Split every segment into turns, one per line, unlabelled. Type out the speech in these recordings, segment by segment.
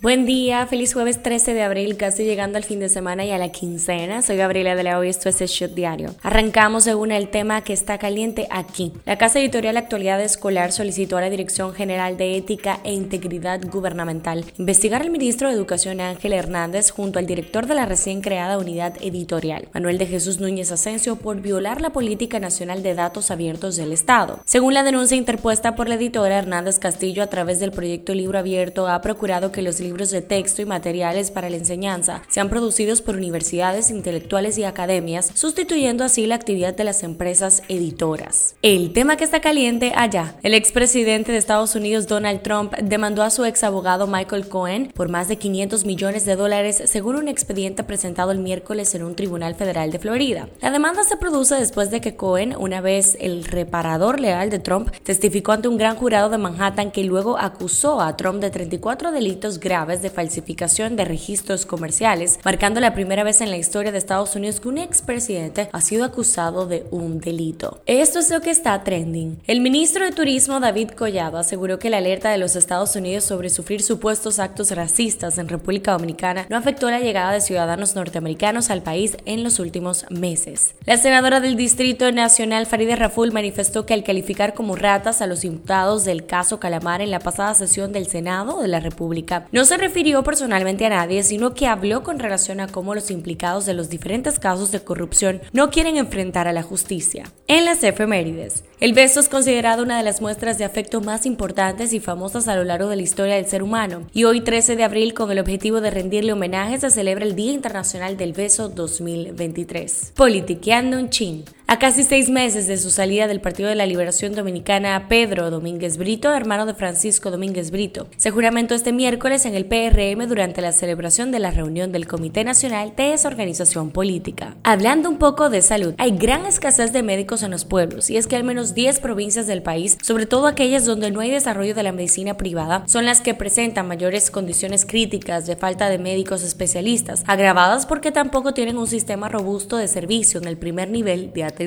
Buen día, feliz jueves 13 de abril, casi llegando al fin de semana y a la quincena. Soy Gabriela de la Hoy, esto es el Shot Diario. Arrancamos según el tema que está caliente aquí. La Casa Editorial Actualidad Escolar solicitó a la Dirección General de Ética e Integridad Gubernamental investigar al ministro de Educación Ángel Hernández junto al director de la recién creada unidad editorial, Manuel de Jesús Núñez Asensio, por violar la política nacional de datos abiertos del Estado. Según la denuncia interpuesta por la editora Hernández Castillo a través del proyecto Libro Abierto, ha procurado que los libros de texto y materiales para la enseñanza sean producidos por universidades, intelectuales y academias, sustituyendo así la actividad de las empresas editoras. El tema que está caliente allá. El expresidente de Estados Unidos Donald Trump demandó a su ex abogado Michael Cohen por más de 500 millones de dólares según un expediente presentado el miércoles en un tribunal federal de Florida. La demanda se produce después de que Cohen, una vez el reparador legal de Trump, testificó ante un gran jurado de Manhattan que luego acusó a Trump de 34 delitos graves de falsificación de registros comerciales, marcando la primera vez en la historia de Estados Unidos que un expresidente ha sido acusado de un delito. Esto es lo que está trending. El ministro de Turismo David Collado aseguró que la alerta de los Estados Unidos sobre sufrir supuestos actos racistas en República Dominicana no afectó la llegada de ciudadanos norteamericanos al país en los últimos meses. La senadora del Distrito Nacional Faride Raful manifestó que al calificar como ratas a los imputados del caso Calamar en la pasada sesión del Senado de la República, no se refirió personalmente a nadie, sino que habló con relación a cómo los implicados de los diferentes casos de corrupción no quieren enfrentar a la justicia. En las efemérides, el beso es considerado una de las muestras de afecto más importantes y famosas a lo largo de la historia del ser humano, y hoy 13 de abril, con el objetivo de rendirle homenaje, se celebra el Día Internacional del Beso 2023. Politiqueando un chin. A casi seis meses de su salida del Partido de la Liberación Dominicana, Pedro Domínguez Brito, hermano de Francisco Domínguez Brito, se juramentó este miércoles en el PRM durante la celebración de la reunión del Comité Nacional de esa organización política. Hablando un poco de salud, hay gran escasez de médicos en los pueblos y es que al menos 10 provincias del país, sobre todo aquellas donde no hay desarrollo de la medicina privada, son las que presentan mayores condiciones críticas de falta de médicos especialistas, agravadas porque tampoco tienen un sistema robusto de servicio en el primer nivel de atención.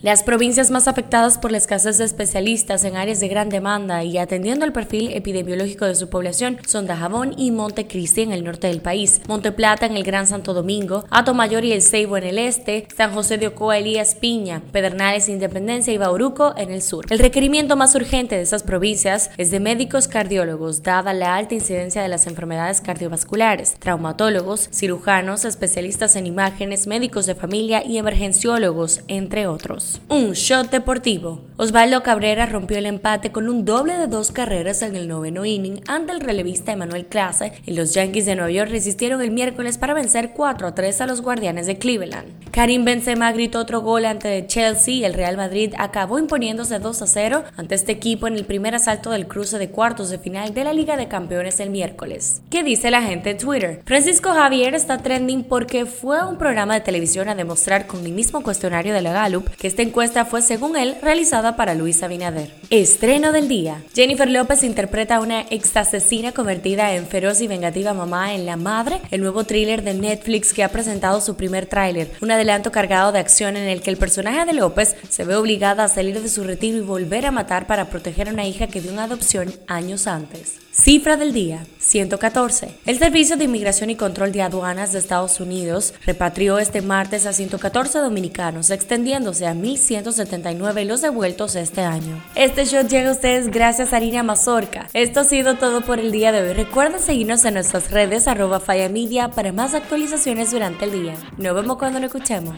Las provincias más afectadas por la escasez de especialistas en áreas de gran demanda y atendiendo al perfil epidemiológico de su población son Dajabón y Montecristi en el norte del país, Monte Plata en el Gran Santo Domingo, Mayor y El Ceibo en el este, San José de Ocoa, Elías Piña, Pedernales, Independencia y Bauruco en el sur. El requerimiento más urgente de esas provincias es de médicos cardiólogos, dada la alta incidencia de las enfermedades cardiovasculares, traumatólogos, cirujanos, especialistas en imágenes, médicos de familia y emergenciólogos, entre otros. Un shot deportivo. Osvaldo Cabrera rompió el empate con un doble de dos carreras en el noveno inning ante el relevista Emanuel Clase y los Yankees de Nueva York resistieron el miércoles para vencer 4 a 3 a los Guardianes de Cleveland. Karim Benzema gritó otro gol ante Chelsea y el Real Madrid acabó imponiéndose 2 a 0 ante este equipo en el primer asalto del cruce de cuartos de final de la Liga de Campeones el miércoles. ¿Qué dice la gente en Twitter? Francisco Javier está trending porque fue un programa de televisión a demostrar con el mismo cuestionario de la Que esta encuesta fue, según él, realizada para Luis Abinader. Estreno del día. Jennifer López interpreta a una ex asesina convertida en feroz y vengativa mamá en La Madre, el nuevo thriller de Netflix que ha presentado su primer tráiler, un adelanto cargado de acción en el que el personaje de López se ve obligada a salir de su retiro y volver a matar para proteger a una hija que dio una adopción años antes. Cifra del día, 114. El Servicio de Inmigración y Control de Aduanas de Estados Unidos repatrió este martes a 114 dominicanos, extendiéndose a 1.179 los devueltos este año. Este show llega a ustedes gracias a Harina Mazorca. Esto ha sido todo por el día de hoy. Recuerden seguirnos en nuestras redes arroba Media para más actualizaciones durante el día. Nos vemos cuando lo escuchemos.